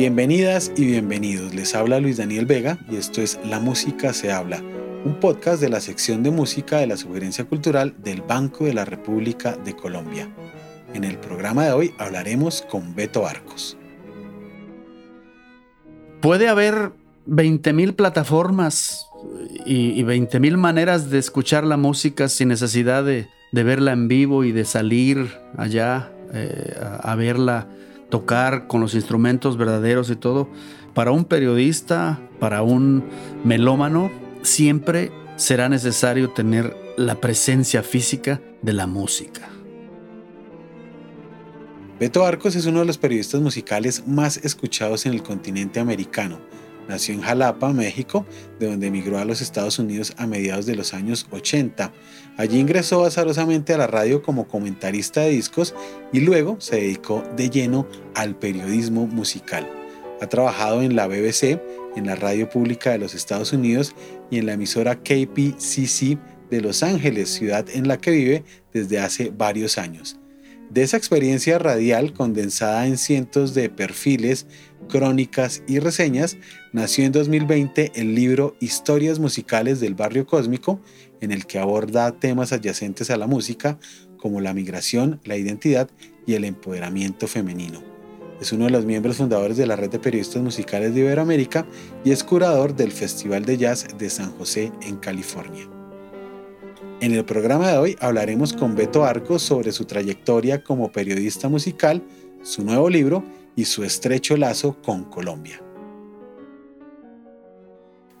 Bienvenidas y bienvenidos. Les habla Luis Daniel Vega y esto es La Música se habla, un podcast de la sección de música de la Sugerencia Cultural del Banco de la República de Colombia. En el programa de hoy hablaremos con Beto Arcos. Puede haber 20.000 plataformas y, 20.000 maneras de escuchar la música sin necesidad de, verla en vivo y de salir allá eh, a verla tocar con los instrumentos verdaderos y todo, para un periodista, para un melómano, siempre será necesario tener la presencia física de la música. Beto Arcos es uno de los periodistas musicales más escuchados en el continente americano Nació en Jalapa, México, de donde emigró a los Estados Unidos a mediados de los años 80. Allí ingresó azarosamente a la radio como comentarista de discos y luego se dedicó de lleno al periodismo musical. Ha trabajado en la BBC, en la radio pública de los Estados Unidos y en la emisora KPCC de Los Ángeles, ciudad en la que vive desde hace varios años. De esa experiencia radial condensada en cientos de perfiles, crónicas y reseñas, nació en 2020 el libro Historias musicales del barrio cósmico, en el que aborda temas adyacentes a la música como la migración, la identidad y el empoderamiento femenino. Es uno de los miembros fundadores de la red de periodistas musicales de Iberoamérica y es curador del Festival de Jazz de San José en California. En el programa de hoy hablaremos con Beto Arcos sobre su trayectoria como periodista musical, su nuevo libro y su estrecho lazo con Colombia.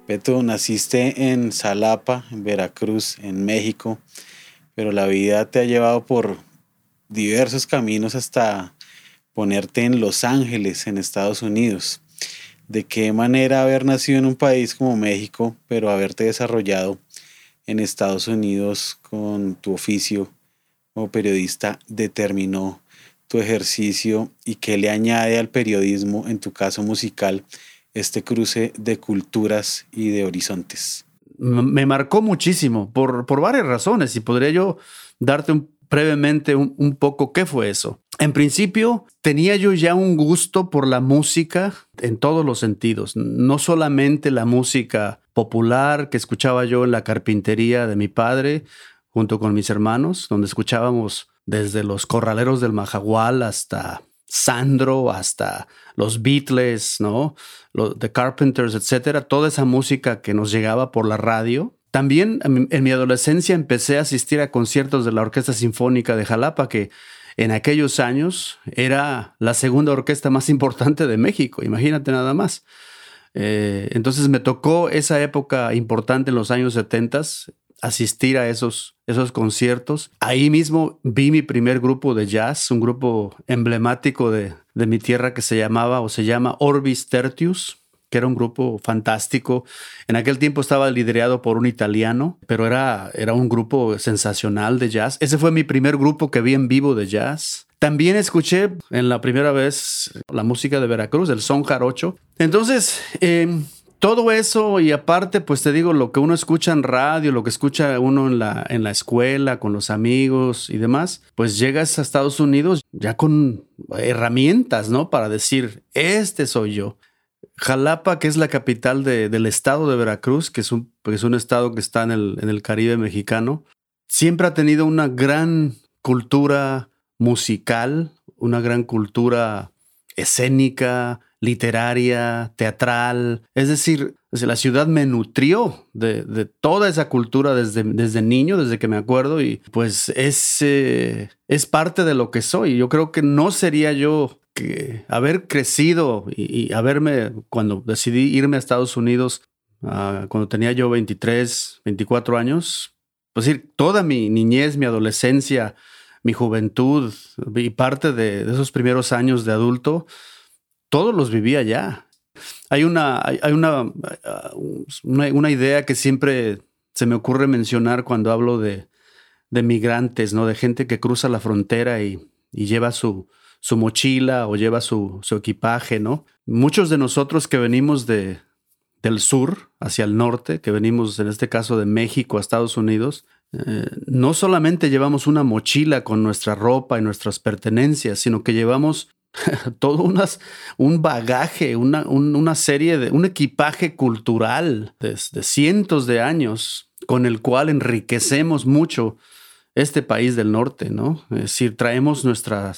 Beto, naciste en Salapa, en Veracruz, en México, pero la vida te ha llevado por diversos caminos hasta ponerte en Los Ángeles, en Estados Unidos. ¿De qué manera haber nacido en un país como México, pero haberte desarrollado en Estados Unidos con tu oficio como periodista determinó tu ejercicio y qué le añade al periodismo, en tu caso musical, este cruce de culturas y de horizontes? Me marcó muchísimo por, por varias razones y podría yo darte brevemente un, un, poco qué fue eso. En principio, tenía yo ya un gusto por la música en todos los sentidos, no solamente la música popular que escuchaba yo en la carpintería de mi padre junto con mis hermanos, donde escuchábamos desde los corraleros del Majagual hasta Sandro, hasta los Beatles, ¿no? The Carpenters, etcétera, toda esa música que nos llegaba por la radio. También en mi adolescencia empecé a asistir a conciertos de la Orquesta Sinfónica de Jalapa, que en aquellos años era la segunda orquesta más importante de México, imagínate nada más. Eh, entonces me tocó esa época importante en los años 70 asistir a esos, esos conciertos. Ahí mismo vi mi primer grupo de jazz, un grupo emblemático de, de mi tierra que se llamaba o se llama Orbis Tertius que era un grupo fantástico. En aquel tiempo estaba liderado por un italiano, pero era, era un grupo sensacional de jazz. Ese fue mi primer grupo que vi en vivo de jazz. También escuché en la primera vez la música de Veracruz, el son jarocho. Entonces, em, todo eso y aparte, pues te digo, lo que uno escucha en radio, lo que escucha uno en la, en la escuela, con los amigos y demás, pues llegas a Estados Unidos ya con herramientas, ¿no? Para decir, este soy yo. Jalapa, que es la capital del estado de Veracruz, que es un, es un estado que está en el, en el Caribe mexicano, siempre ha tenido una gran cultura musical, una gran cultura escénica, literaria, teatral. Es decir, la ciudad me nutrió de, toda esa cultura desde, desde, niño, desde que me acuerdo, y pues es, eh, es parte de lo que soy. Yo creo que no sería yo que haber crecido y, haberme, cuando decidí irme a Estados Unidos, ah, cuando tenía yo 23, 24 años, pues decir, toda mi niñez, mi adolescencia, mi juventud y parte de, esos primeros años de adulto, todos los vivía allá. Hay una, hay una, una, idea que siempre se me ocurre mencionar cuando hablo de, de migrantes, ¿no? De gente que cruza la frontera y, lleva su, su, mochila o lleva su, su, equipaje, ¿no? Muchos de nosotros que venimos de, del sur hacia el norte, que venimos en este caso de México a Estados Unidos, eh, no solamente llevamos una mochila con nuestra ropa y nuestras pertenencias, sino que llevamos todo unas, un bagaje, una, una, serie de, un equipaje cultural de, cientos de años con el cual enriquecemos mucho este país del norte, ¿no? Es decir, traemos nuestra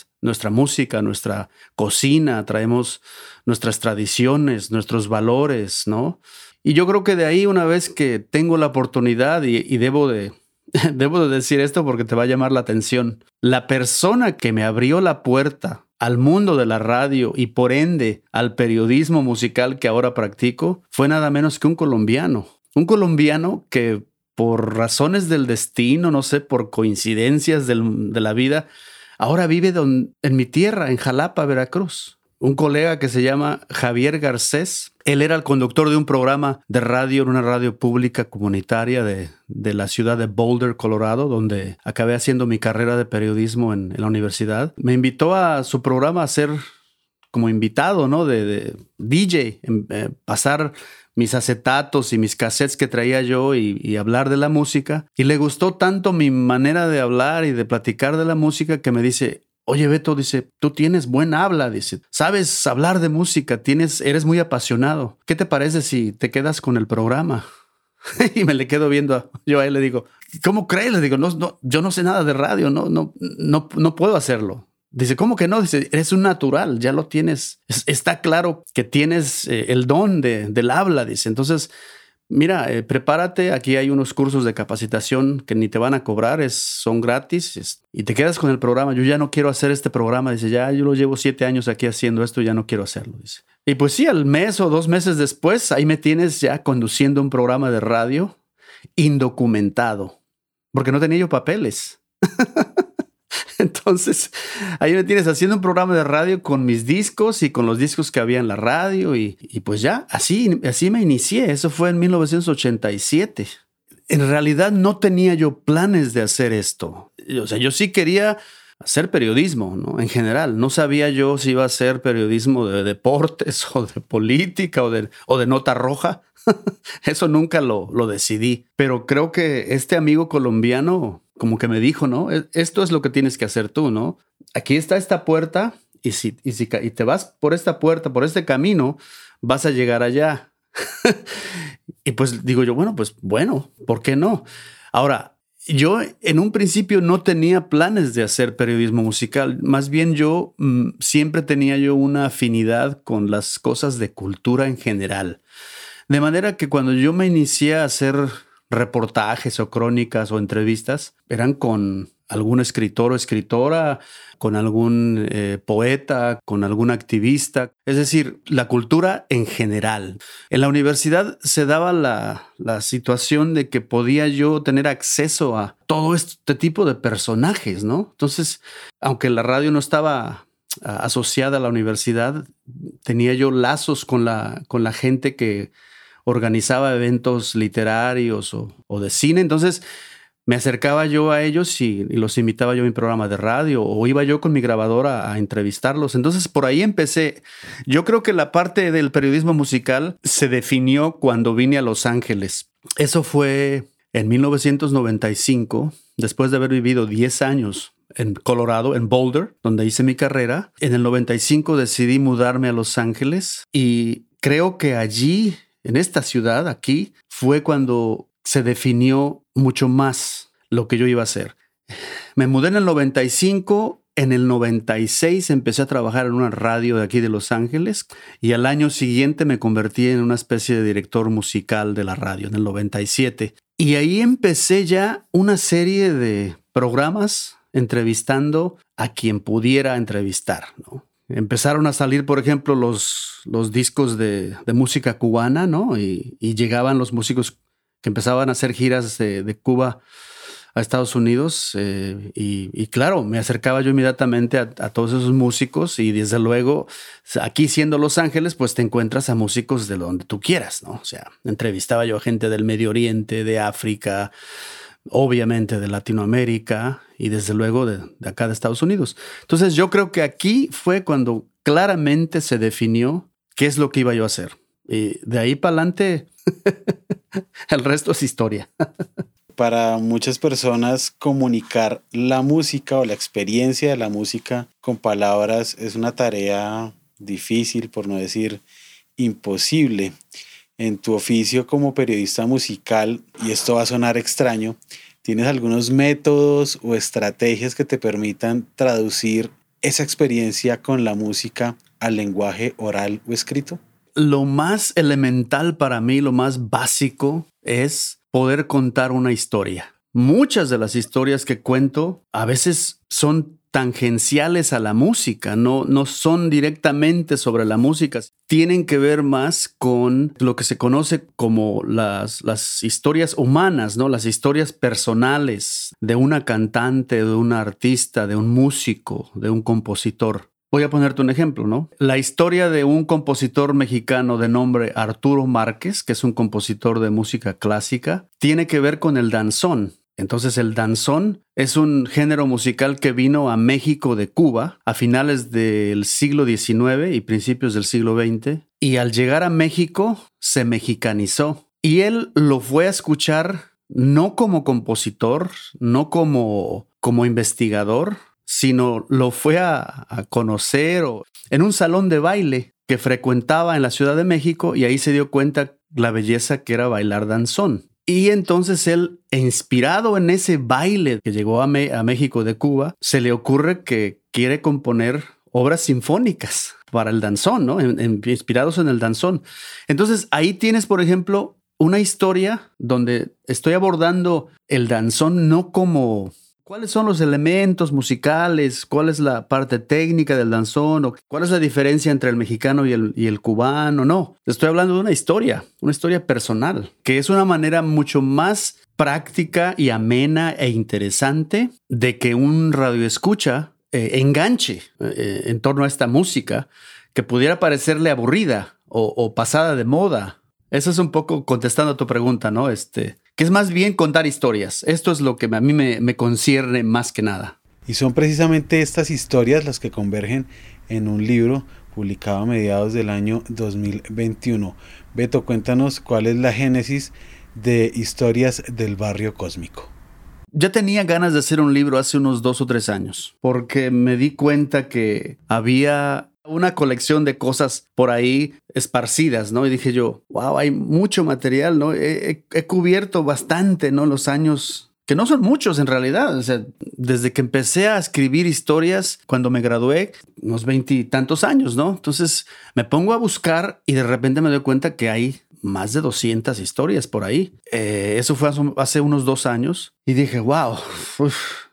música, nuestra cocina, traemos nuestras tradiciones, nuestros valores, ¿no? Y yo creo que de ahí, una vez que tengo la oportunidad y debo de, debo de decir esto porque te va a llamar la atención, la persona que me abrió la puerta al mundo de la radio y por ende al periodismo musical que ahora practico fue nada menos que un colombiano. Un colombiano que por razones del destino, no sé, por coincidencias de la vida, ahora vive en mi tierra, en Jalapa, Veracruz un colega que se llama Javier Garcés. Él era el conductor de un programa de radio en una radio pública comunitaria de, la ciudad de Boulder, Colorado, donde acabé haciendo mi carrera de periodismo en, la universidad. Me invitó a su programa a ser como invitado, ¿no? De, DJ, eh, pasar mis acetatos y mis cassettes que traía yo y, hablar de la música. Y le gustó tanto mi manera de hablar y de platicar de la música que me dice, Oye, Beto, dice, tú tienes buen habla, dice, sabes hablar de música, tienes, eres muy apasionado. ¿Qué te parece si te quedas con el programa? y me le quedo viendo, yo a él le digo, ¿cómo crees? Le digo, no, no, yo no sé nada de radio, no, no, no, no puedo hacerlo. Dice, ¿cómo que no? Dice, eres un natural, ya lo tienes. está claro que tienes eh, el don de, del habla, dice. Entonces, mira, eh, prepárate, aquí hay unos cursos de capacitación que ni te van a cobrar, son gratis y te quedas con el programa. Yo ya no quiero hacer este programa, dice, ya yo lo llevo siete años aquí haciendo esto, ya no quiero hacerlo, dice. Y pues sí, al mes o dos meses después, ahí me tienes ya conduciendo un programa de radio indocumentado, porque no tenía yo papeles. Entonces, ahí me tienes haciendo un programa de radio con mis discos y con los discos que había en la radio y, pues ya, así, así me inicié. Eso fue en 1987. En realidad no tenía yo planes de hacer esto. O sea, yo sí quería hacer periodismo, ¿no? En general. No sabía yo si iba a ser periodismo de deportes o de política o de, o de nota roja. Eso nunca lo, lo decidí. Pero creo que este amigo colombiano como que me dijo, ¿no? E, esto es lo que tienes que hacer tú, ¿no? Aquí está esta puerta y si, y si y te vas por esta puerta, por este camino, vas a llegar allá. y pues digo yo, bueno, pues bueno, ¿por qué no? Ahora, yo en un principio no tenía planes de hacer periodismo musical, más bien yo mm, siempre tenía yo una afinidad con las cosas de cultura en general. De manera que cuando yo me inicié a hacer reportajes o crónicas o entrevistas eran con algún escritor o escritora, con algún eh, poeta, con algún activista, es decir, la cultura en general. En la universidad se daba la, la situación de que podía yo tener acceso a todo este tipo de personajes, ¿no? Entonces, aunque la radio no estaba asociada a la universidad, tenía yo lazos con la, con la gente que organizaba eventos literarios o, de cine. Entonces me acercaba yo a ellos y, los invitaba yo a mi programa de radio o iba yo con mi grabadora a, entrevistarlos. Entonces por ahí empecé. Yo creo que la parte del periodismo musical se definió cuando vine a Los Ángeles. Eso fue en 1995, después de haber vivido 10 años en Colorado, en Boulder, donde hice mi carrera. En el 95 decidí mudarme a Los Ángeles y creo que allí en esta ciudad, aquí, fue cuando se definió mucho más lo que yo iba a hacer. Me mudé en el 95, en el 96 empecé a trabajar en una radio de aquí de Los Ángeles y al año siguiente me convertí en una especie de director musical de la radio, en el 97. Y ahí empecé ya una serie de programas entrevistando a quien pudiera entrevistar, ¿no? Empezaron a salir, por ejemplo, los, los discos de, música cubana, ¿no? Y, llegaban los músicos que empezaban a hacer giras de, Cuba a Estados Unidos. Eh, y, claro, me acercaba yo inmediatamente a, todos esos músicos y desde luego, aquí siendo Los Ángeles, pues te encuentras a músicos de donde tú quieras, ¿no? O sea, entrevistaba yo a gente del Medio Oriente, de África, obviamente de Latinoamérica y desde luego de, acá de Estados Unidos. Entonces yo creo que aquí fue cuando claramente se definió qué es lo que iba yo a hacer. Y de ahí para adelante, el resto es historia. para muchas personas comunicar la música o la experiencia de la música con palabras es una tarea difícil, por no decir imposible. En tu oficio como periodista musical, y esto va a sonar extraño, ¿tienes algunos métodos o estrategias que te permitan traducir esa experiencia con la música al lenguaje oral o escrito? Lo más elemental para mí, lo más básico, es poder contar una historia. Muchas de las historias que cuento a veces son tangenciales a la música, no, no son directamente sobre la música, tienen que ver más con lo que se conoce como las, las historias humanas, ¿no? las historias personales de una cantante, de un artista, de un músico, de un compositor. Voy a ponerte un ejemplo, ¿no? La historia de un compositor mexicano de nombre Arturo Márquez, que es un compositor de música clásica, tiene que ver con el danzón. Entonces el danzón es un género musical que vino a México de Cuba a finales del siglo XIX y principios del siglo XX y al llegar a México se mexicanizó y él lo fue a escuchar no como compositor, no como, como investigador, sino lo fue a, conocer en un salón de baile que frecuentaba en la Ciudad de México y ahí se dio cuenta la belleza que era bailar danzón. Y entonces él, inspirado en ese baile que llegó a, México de Cuba, se le ocurre que quiere componer obras sinfónicas para el danzón, ¿no? inspirados en el danzón. Entonces ahí tienes, por ejemplo, una historia donde estoy abordando el danzón no como ¿Cuáles son los elementos musicales? ¿Cuál es la parte técnica del danzón? ¿Cuál es la diferencia entre el mexicano y el, cubano? No, estoy hablando de una historia, una historia personal, que es una manera mucho más práctica y amena e interesante de que un radio escucha eh, enganche eh, en torno a esta música que pudiera parecerle aburrida o, o pasada de moda. Eso es un poco contestando a tu pregunta, ¿no? Este, que es más bien contar historias. Esto es lo que a mí me, concierne más que nada. Y son precisamente estas historias las que convergen en un libro publicado a mediados del año 2021. Beto, cuéntanos cuál es la génesis de Historias del Barrio Cósmico. Ya tenía ganas de hacer un libro hace unos dos o tres años, porque me di cuenta que había una colección de cosas por ahí esparcidas, ¿no? Y dije yo, wow, hay mucho material, ¿no? He, cubierto bastante, ¿no? Los años que no son muchos en realidad. O sea, desde que empecé a escribir historias cuando me gradué, unos veintitantos años, ¿no? Entonces me pongo a buscar y de repente me doy cuenta que hay más de 200 historias por ahí. Eh, eso fue hace unos dos años y dije, wow,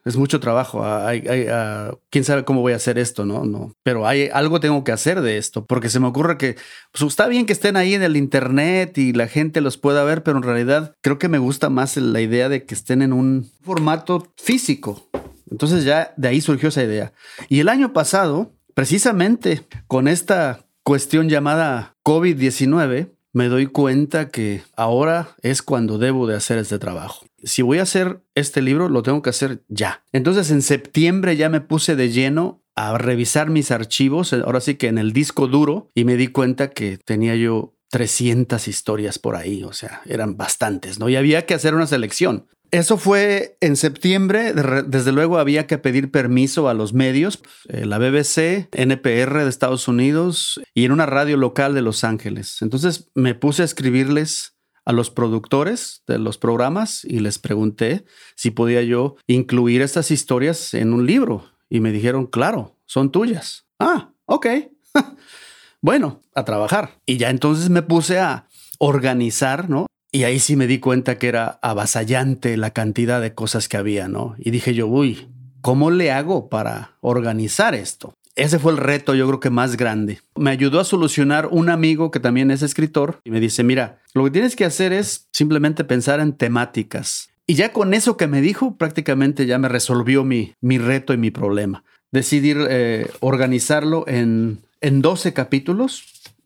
es mucho trabajo. Hay, ah, Quién sabe cómo voy a hacer esto, ¿no? no Pero hay algo tengo que hacer de esto, porque se me ocurre que pues, está bien que estén ahí en el internet y la gente los pueda ver, pero en realidad creo que me gusta más la idea de que estén en un formato físico. Entonces ya de ahí surgió esa idea. Y el año pasado, precisamente con esta cuestión llamada COVID-19, me doy cuenta que ahora es cuando debo de hacer este trabajo. Si voy a hacer este libro, lo tengo que hacer ya. Entonces en septiembre ya me puse de lleno a revisar mis archivos, ahora sí que en el disco duro, y me di cuenta que tenía yo 300 historias por ahí, o sea, eran bastantes, ¿no? Y había que hacer una selección. Eso fue en septiembre. Desde luego había que pedir permiso a los medios, eh, la BBC, NPR de Estados Unidos y en una radio local de Los Ángeles. Entonces me puse a escribirles a los productores de los programas y les pregunté si podía yo incluir estas historias en un libro. Y me dijeron, claro, son tuyas. Ah, ok. bueno, a trabajar. Y ya entonces me puse a organizar, ¿no? Y ahí sí me di cuenta que era avasallante la cantidad de cosas que había, ¿no? Y dije yo, uy, ¿cómo le hago para organizar esto? Ese fue el reto, yo creo que más grande. Me ayudó a solucionar un amigo que también es escritor y me dice, mira, lo que tienes que hacer es simplemente pensar en temáticas. Y ya con eso que me dijo, prácticamente ya me resolvió mi, mi reto y mi problema. Decidir eh, organizarlo en, en 12 capítulos,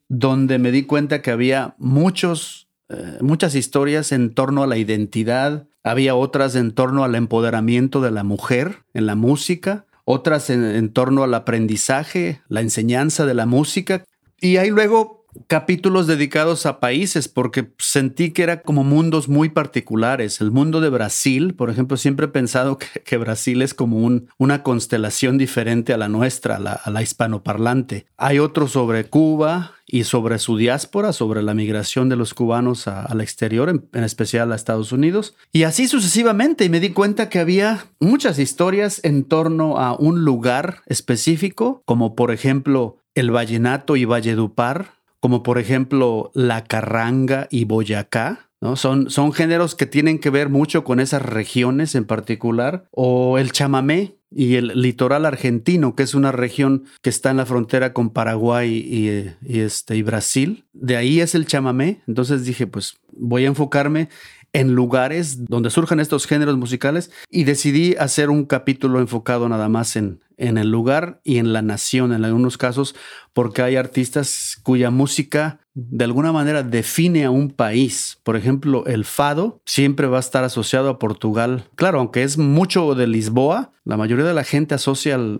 donde me di cuenta que había muchos eh, muchas historias en torno a la identidad, había otras en torno al empoderamiento de la mujer en la música, otras en, torno al aprendizaje, la enseñanza de la música. Y hay luego capítulos dedicados a países porque sentí que era como mundos muy particulares. El mundo de Brasil, por ejemplo, siempre he pensado que, Brasil es como un, una constelación diferente a la nuestra, a la, hispanoparlante. Hay otro sobre Cuba y sobre su diáspora, sobre la migración de los cubanos al exterior, en, especial a Estados Unidos. Y así sucesivamente. Y me di cuenta que había muchas historias en torno a un lugar específico, como por ejemplo el vallenato y Valledupar, como por ejemplo la carranga y Boyacá. ¿no? Son, son géneros que tienen que ver mucho con esas regiones en particular, o el chamamé y el litoral argentino, que es una región que está en la frontera con Paraguay y, este, y Brasil. De ahí es el chamamé. Entonces dije, pues voy a enfocarme en lugares donde surjan estos géneros musicales y decidí hacer un capítulo enfocado nada más en, en el lugar y en la nación en algunos casos porque hay artistas cuya música de alguna manera define a un país. Por ejemplo, el fado siempre va a estar asociado a Portugal. Claro, aunque es mucho de Lisboa, la mayoría de la gente asocia al,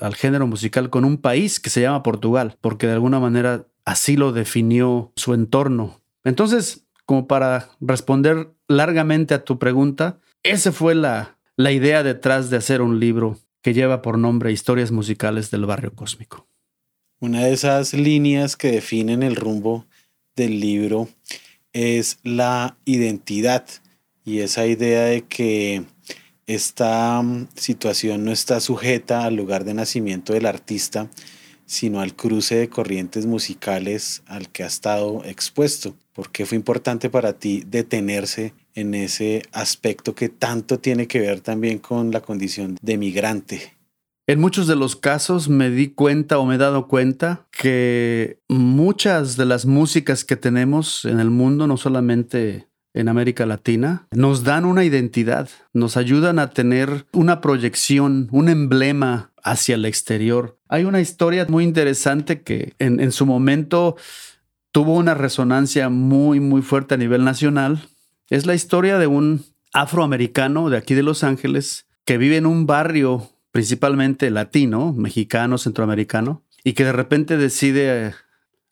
al género musical con un país que se llama Portugal, porque de alguna manera así lo definió su entorno. Entonces, como para responder largamente a tu pregunta, esa fue la, la idea detrás de hacer un libro que lleva por nombre Historias musicales del barrio cósmico. Una de esas líneas que definen el rumbo del libro es la identidad y esa idea de que esta mm, situación no está sujeta al lugar de nacimiento del artista, sino al cruce de corrientes musicales al que ha estado expuesto. ¿Por qué fue importante para ti detenerse en ese aspecto que tanto tiene que ver también con la condición de migrante? En muchos de los casos me di cuenta o me he dado cuenta que muchas de las músicas que tenemos en el mundo, no solamente en América Latina, nos dan una identidad, nos ayudan a tener una proyección, un emblema hacia el exterior. Hay una historia muy interesante que en, su momento tuvo una resonancia muy, muy fuerte a nivel nacional. Es la historia de un afroamericano de aquí de Los Ángeles que vive en un barrio principalmente latino, mexicano, centroamericano, y que de repente decide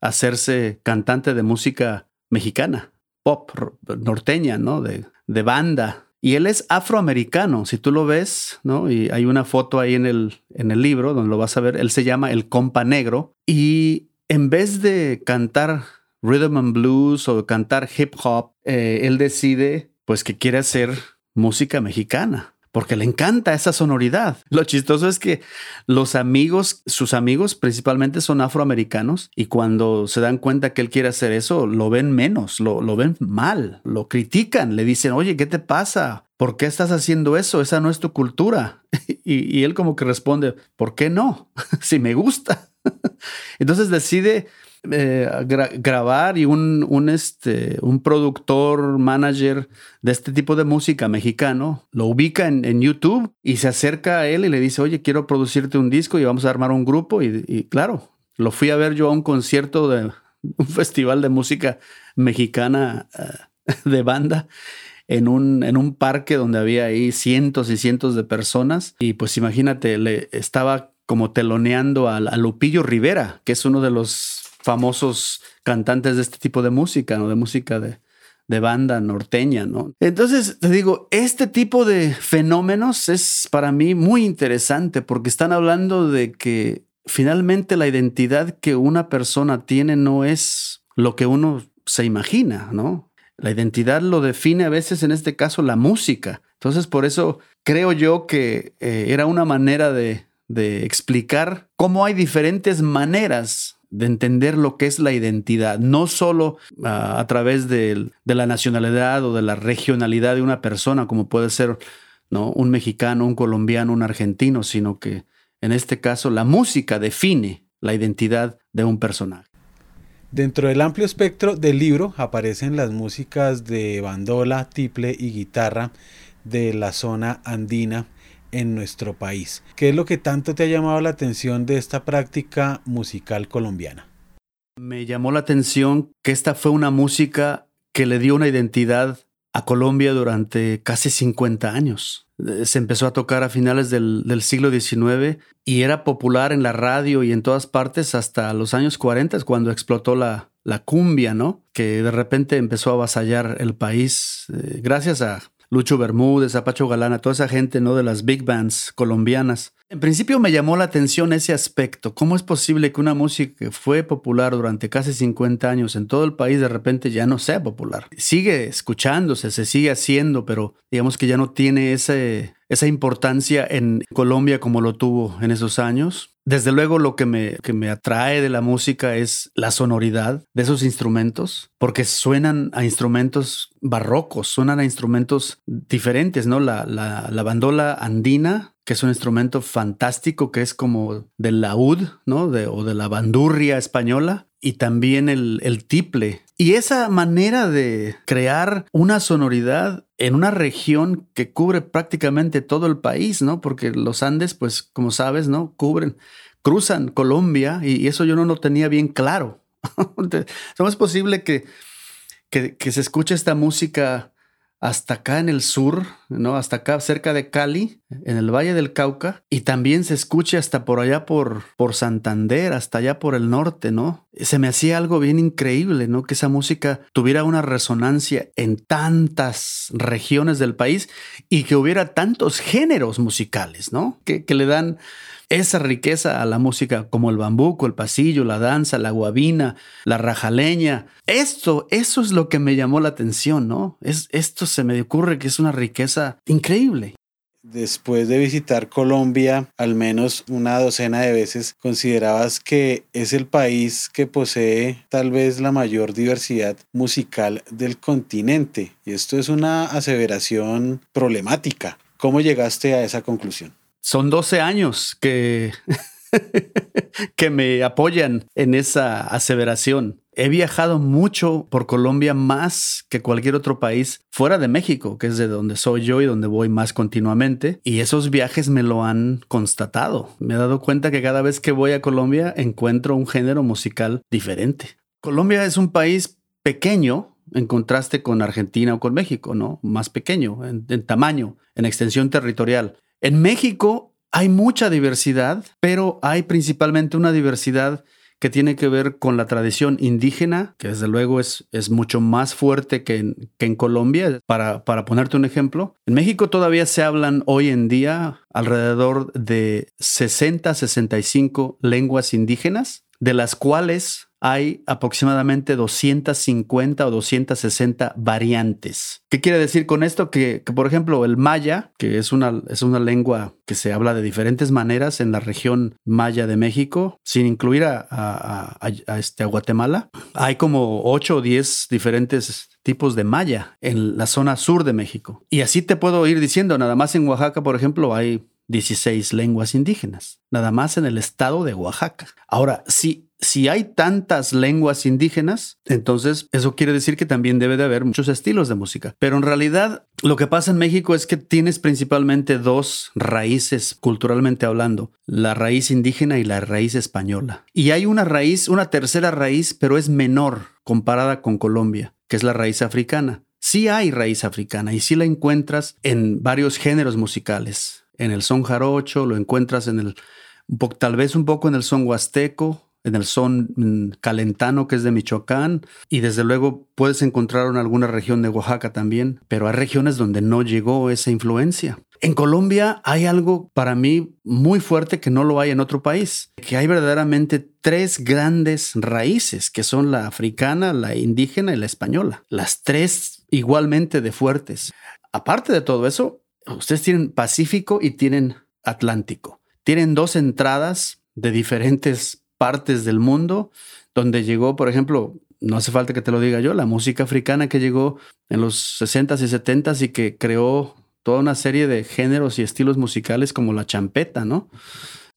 hacerse cantante de música mexicana, pop, norteña, ¿no? De, de banda. Y él es afroamericano, si tú lo ves, ¿no? Y hay una foto ahí en el, en el libro donde lo vas a ver. Él se llama El Compa Negro y en vez de cantar rhythm and blues o cantar hip hop, eh, él decide pues que quiere hacer música mexicana porque le encanta esa sonoridad. Lo chistoso es que los amigos, sus amigos principalmente son afroamericanos y cuando se dan cuenta que él quiere hacer eso, lo ven menos, lo, ven mal, lo critican, le dicen, oye, ¿qué te pasa? ¿Por qué estás haciendo eso? Esa no es tu cultura. y él como que responde, ¿por qué no? si me gusta. Entonces decide eh, grabar y un, un, este, un productor, manager de este tipo de música mexicano, lo ubica en, YouTube y se acerca a él y le dice, oye, quiero producirte un disco y vamos a armar un grupo. Y, claro, lo fui a ver yo a un concierto de un festival de música mexicana eh, de banda en un, en un parque donde había ahí cientos y cientos de personas. Y pues imagínate, le estaba como teloneando a, Lupillo Rivera, que es uno de los famosos cantantes de este tipo de música, ¿no? De música de, de banda norteña, ¿no? Entonces, te digo, este tipo de fenómenos es para mí muy interesante porque están hablando de que finalmente la identidad que una persona tiene no es lo que uno se imagina, ¿no? La identidad lo define a veces, en este caso, la música. Entonces, por eso creo yo que eh, era una manera de, de explicar cómo hay diferentes maneras de entender lo que es la identidad, no solo ah, a través de, la nacionalidad o de la regionalidad de una persona, como puede ser un mexicano, un colombiano, un argentino, sino que en este caso la música define la identidad de un personaje. Dentro del amplio espectro del libro aparecen las músicas de bandola, tiple y guitarra de la zona andina en nuestro país. ¿Qué es lo que tanto te ha llamado la atención de esta práctica musical colombiana? Me llamó la atención que esta fue una música que le dio una identidad a Colombia durante casi 50 años. eh, se empezó a tocar a finales del, siglo XIX y era popular en la radio y en todas partes hasta los años 40, cuando explotó la, cumbia, ¿no? Que de repente empezó a avasallar el país eh, gracias a Lucho Bermúdez, Apacho Galana, toda esa gente, ¿no? De las big bands colombianas. En principio me llamó la atención ese aspecto. ¿Cómo es posible que una música que fue popular durante casi 50 años en todo el país de repente ya no sea popular? Sigue escuchándose, se sigue haciendo, pero digamos que ya no tiene esa importancia en Colombia como lo tuvo en esos años. Desde luego lo que me, que me atrae de la música es la sonoridad de esos instrumentos, porque suenan a instrumentos barrocos, suenan a instrumentos diferentes, ¿no? La, la, la bandola andina, que es un instrumento fantástico, que es como del laúd, ¿no? O de la bandurria española, y también el, el tiple. Y esa manera de crear una sonoridad en una región que cubre prácticamente todo el país, ¿no? Porque los Andes, pues, como sabes, ¿no? Cubren, cruzan Colombia y, eso yo no lo tenía bien claro. ¿Cómo es posible que, que, que se escuche esta música hasta acá en el sur, ¿no? Hasta acá cerca de Cali, en el Valle del Cauca, y también se escucha hasta por allá por, por Santander, hasta allá por el norte, ¿no? Se me hacía algo bien increíble, ¿no? Que esa música tuviera una resonancia en tantas regiones del país y que hubiera tantos géneros musicales, ¿no? Que, que le dan esa riqueza a la música como el bambuco, el pasillo, la danza, la guabina, la rajaleña. Esto, eso es lo que me llamó la atención, ¿no? Es, esto se me ocurre que es una riqueza increíble. Después de visitar Colombia al menos una docena de veces, ¿considerabas que es el país que posee tal vez la mayor diversidad musical del continente? Y esto es una aseveración problemática. ¿Cómo llegaste a esa conclusión? Son 12 años que, que me apoyan en esa aseveración. He viajado mucho por Colombia más que cualquier otro país fuera de México, que es de donde soy yo y donde voy más continuamente. Y esos viajes me lo han constatado. Me he dado cuenta que cada vez que voy a Colombia encuentro un género musical diferente. Colombia es un país pequeño en contraste con Argentina o con México, ¿no? Más pequeño en, en tamaño, en extensión territorial. En México hay mucha diversidad, pero hay principalmente una diversidad que tiene que ver con la tradición indígena, que desde luego es, es mucho más fuerte que en, que en Colombia. Para, para ponerte un ejemplo, en México todavía se hablan hoy en día alrededor de 60, 65 lenguas indígenas, de las cuales hay aproximadamente 250 o 260 variantes. ¿Qué quiere decir con esto? Que, por ejemplo, el maya, que es una, es una lengua que se habla de diferentes maneras en la región maya de México, sin incluir a, este, a Guatemala, hay como 8 o 10 diferentes tipos de maya en la zona sur de México. Y así te puedo ir diciendo, nada más en Oaxaca, por ejemplo, hay 16 lenguas indígenas, nada más en el estado de Oaxaca. Ahora, si si hay tantas lenguas indígenas, entonces eso quiere decir que también debe de haber muchos estilos de música. Pero en realidad lo que pasa en México es que tienes principalmente dos raíces culturalmente hablando, la raíz indígena y la raíz española. Y hay una raíz, una tercera raíz, pero es menor comparada con Colombia, que es la raíz africana. Sí hay raíz africana y sí la encuentras en varios géneros musicales. En el son jarocho, lo encuentras en el, tal vez un poco en el son huasteco, en el son mm, calentano que es de Michoacán y desde luego puedes encontrar en alguna región de Oaxaca también, pero hay regiones donde no llegó esa influencia. En Colombia hay algo para mí muy fuerte que no lo hay en otro país, que hay verdaderamente tres grandes raíces, que son la africana, la indígena y la española, las tres igualmente de fuertes. Aparte de todo eso, ustedes tienen Pacífico y tienen Atlántico. Tienen dos entradas de diferentes partes del mundo donde llegó, por ejemplo, no hace falta que te lo diga yo, la música africana que llegó en los 60s y 70s y que creó toda una serie de géneros y estilos musicales como la champeta, ¿no?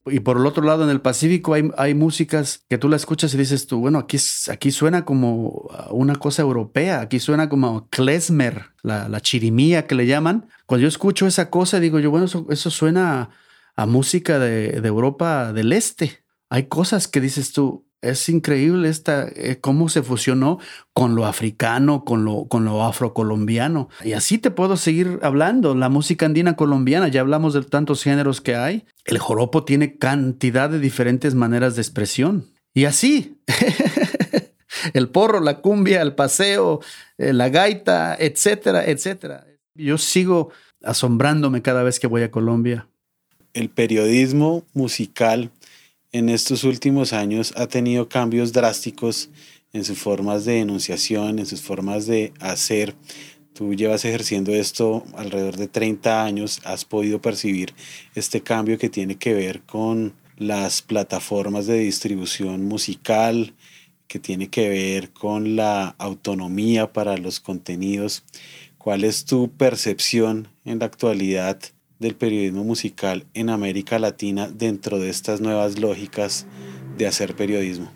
Y por el otro lado, en el Pacífico hay, hay músicas que tú la escuchas y dices tú, bueno, aquí, aquí suena como una cosa europea, aquí suena como klezmer, la, chirimía que le llaman. Cuando yo escucho esa cosa, digo yo, bueno, eso, suena a, música de Europa del Este hay cosas que dices tú, es increíble esta, eh, cómo se fusionó con lo africano, con lo, con lo afrocolombiano. Y así te puedo seguir hablando. La música andina colombiana, ya hablamos de tantos géneros que hay. El joropo tiene cantidad de diferentes maneras de expresión. Y así, el porro, la cumbia, el paseo, eh, la gaita, etcétera, etcétera. Yo sigo asombrándome cada vez que voy a Colombia. El periodismo musical en estos últimos años ha tenido cambios drásticos en sus formas de enunciación, en sus formas de hacer. Tú llevas ejerciendo esto alrededor de 30 años, has podido percibir este cambio que tiene que ver con las plataformas de distribución musical, que tiene que ver con la autonomía para los contenidos. ¿Cuál es tu percepción en la actualidad del periodismo musical en América Latina dentro de estas nuevas lógicas de hacer periodismo?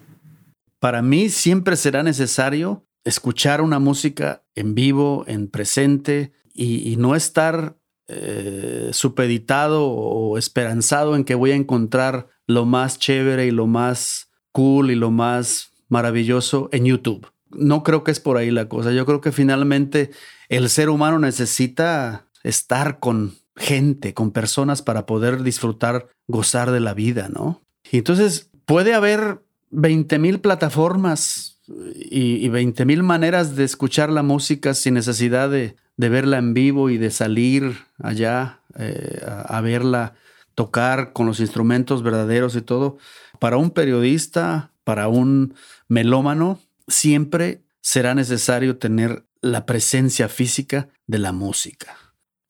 Para mí siempre será necesario escuchar una música en vivo, en presente, y, no estar eh, supeditado o esperanzado en que voy a encontrar lo más chévere y lo más cool y lo más maravilloso en YouTube. No creo que es por ahí la cosa. Yo creo que finalmente el ser humano necesita estar con gente, con personas para poder disfrutar, gozar de la vida, ¿no? Y entonces puede haber 20 mil plataformas y, 20 mil maneras de escuchar la música sin necesidad de, verla en vivo y de salir allá eh, a, verla tocar con los instrumentos verdaderos y todo. Para un periodista, para un melómano, siempre será necesario tener la presencia física de la música.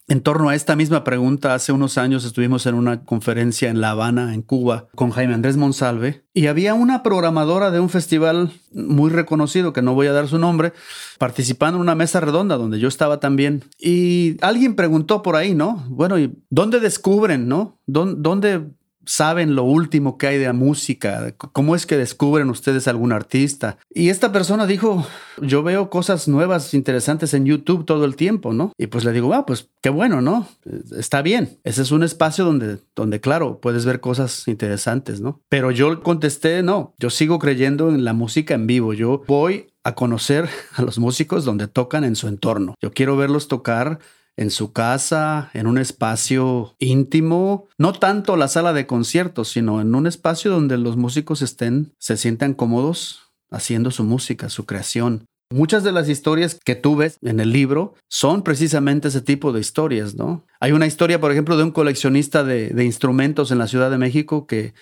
En torno a esta misma pregunta, hace unos años estuvimos en una conferencia en La Habana, en Cuba, con Jaime Andrés Monsalve, y había una programadora de un festival muy reconocido, que no voy a dar su nombre, participando en una mesa redonda donde yo estaba también. Y alguien preguntó por ahí, ¿no? Bueno, ¿y dónde descubren, no? ¿Dónde saben lo último que hay de música, cómo es que descubren ustedes algún artista. Y esta persona dijo, yo veo cosas nuevas, interesantes en YouTube todo el tiempo, ¿no? Y pues le digo, ah, pues qué bueno, ¿no? Está bien. Ese es un espacio donde, donde, claro, puedes ver cosas interesantes, ¿no? Pero yo contesté, no, yo sigo creyendo en la música en vivo. Yo voy a conocer a los músicos donde tocan en su entorno. Yo quiero verlos tocar en su casa, en un espacio íntimo, no tanto la sala de conciertos, sino en un espacio donde los músicos estén, se sientan cómodos haciendo su música, su creación. Muchas de las historias que tú ves en el libro son precisamente ese tipo de historias, ¿no? Hay una historia, por ejemplo, de un coleccionista de, de instrumentos en la Ciudad de México que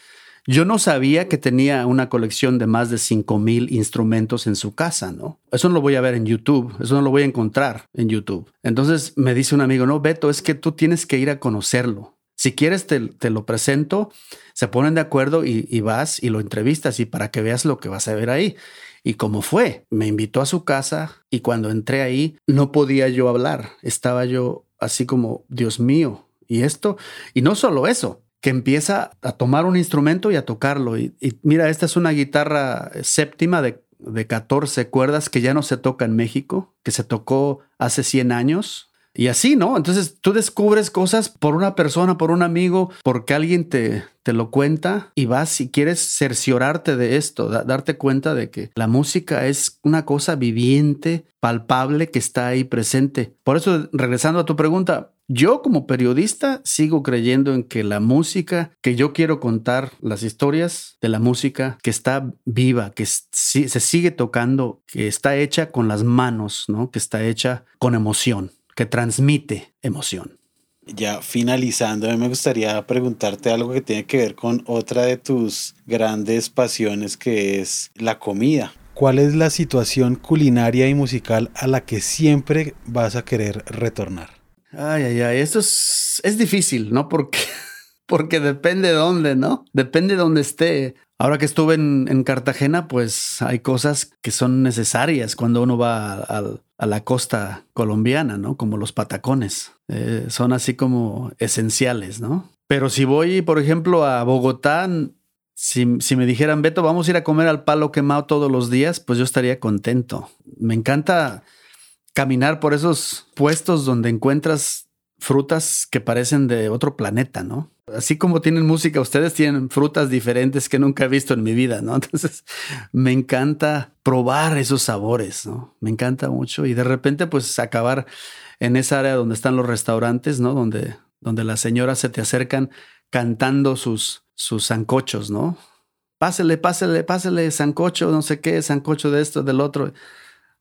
yo no sabía que tenía una colección de más de 5000 instrumentos en su casa, ¿no? Eso no lo voy a ver en YouTube, eso no lo voy a encontrar en YouTube. Entonces me dice un amigo, no, Beto, es que tú tienes que ir a conocerlo. Si quieres, te, lo presento, se ponen de acuerdo y, y, vas y lo entrevistas y para que veas lo que vas a ver ahí. Y como fue, me invitó a su casa y cuando entré ahí no podía yo hablar. Estaba yo así como, Dios mío, y esto, y no solo eso, que empieza a tomar un instrumento y a tocarlo. Y, mira, esta es una guitarra séptima de, de 14 cuerdas que ya no se toca en México, que se tocó hace 100 años. Y así, ¿no? Entonces tú descubres cosas por una persona, por un amigo, porque alguien te, te lo cuenta y vas y quieres cerciorarte de esto, darte cuenta de que la música es una cosa viviente, palpable, que está ahí presente. Por eso, regresando a tu pregunta, yo como periodista sigo creyendo en que la música, que yo quiero contar las historias de la música que está viva, que se sigue tocando, que está hecha con las manos, ¿no? Que está hecha con emoción, que transmite emoción. Ya finalizando, a mí me gustaría preguntarte algo que tiene que ver con otra de tus grandes pasiones, que es la comida. ¿Cuál es la situación culinaria y musical a la que siempre vas a querer retornar? Ay, ay, ay, esto es, es difícil, ¿no? Porque, porque depende de dónde, ¿no? Depende de dónde esté. Ahora que estuve en, Cartagena, pues hay cosas que son necesarias cuando uno va a, la costa colombiana, ¿no? Como los patacones. Eh, son así como esenciales, ¿no? Pero si voy, por ejemplo, a Bogotá, si, si, me dijeran, Beto, vamos a ir a comer al palo quemado todos los días, pues yo estaría contento. Me encanta caminar por esos puestos donde encuentras frutas que parecen de otro planeta, ¿no? Así como tienen música, ustedes tienen frutas diferentes que nunca he visto en mi vida, ¿no? Entonces, me encanta probar esos sabores, ¿no? Me encanta mucho y de repente, pues, acabar en esa área donde están los restaurantes, ¿no? Donde, donde las señoras se te acercan cantando sus, sus zancochos, ¿no? Pásele, pásele, pásele, zancocho, no sé qué, zancocho de esto, del otro.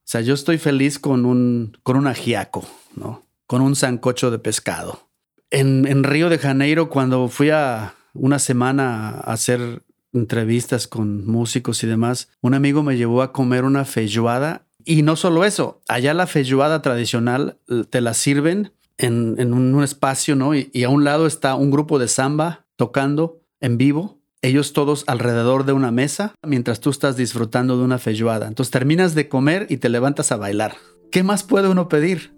O sea, yo estoy feliz con un, con un ajiaco, ¿no? Con un zancocho de pescado. En, en Río de Janeiro, cuando fui a una semana a hacer entrevistas con músicos y demás, un amigo me llevó a comer una feijoada y no solo eso, allá la feijoada tradicional eh, te la sirven en, en un, espacio, ¿no? Y, a un lado está un grupo de samba tocando en vivo, ellos todos alrededor de una mesa, mientras tú estás disfrutando de una feijoada. Entonces terminas de comer y te levantas a bailar. ¿Qué más puede uno pedir?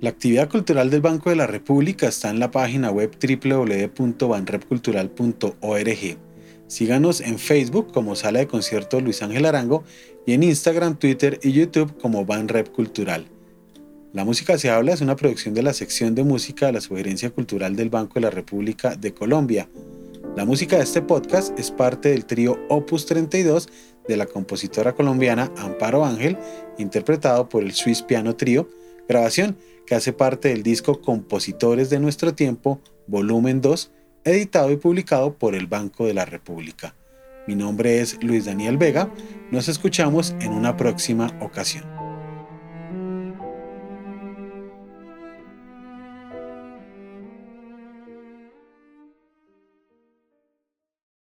La actividad cultural del Banco de la República está en la página web www.banrepcultural.org. Síganos en Facebook como Sala de Concierto Luis Ángel Arango y en Instagram, Twitter y YouTube como Banrep Cultural. La música se habla es una producción de la sección de música de la Sugerencia Cultural del Banco de la República de Colombia. La música de este podcast es parte del trío Opus 32 de la compositora colombiana Amparo Ángel, interpretado por el Swiss Piano Trio, grabación que hace parte del disco Compositores de nuestro tiempo, volumen 2, editado y publicado por el Banco de la República. Mi nombre es Luis Daniel Vega, nos escuchamos en una próxima ocasión.